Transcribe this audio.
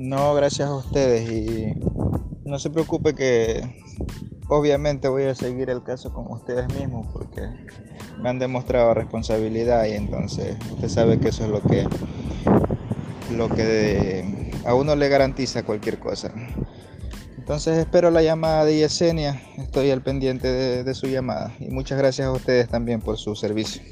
No, gracias a ustedes y no se preocupe que obviamente voy a seguir el caso con ustedes mismos porque me han demostrado responsabilidad y entonces usted sabe que eso es lo que lo que a uno le garantiza cualquier cosa. Entonces espero la llamada de Yesenia, estoy al pendiente de, de su llamada y muchas gracias a ustedes también por su servicio.